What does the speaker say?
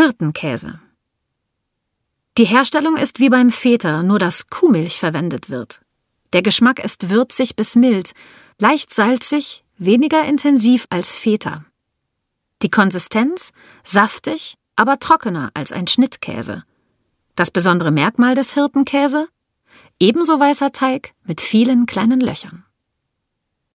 Hirtenkäse. Die Herstellung ist wie beim Feta, nur dass Kuhmilch verwendet wird. Der Geschmack ist würzig bis mild, leicht salzig, weniger intensiv als Feta. Die Konsistenz saftig, aber trockener als ein Schnittkäse. Das besondere Merkmal des Hirtenkäse? Ebenso weißer Teig mit vielen kleinen Löchern.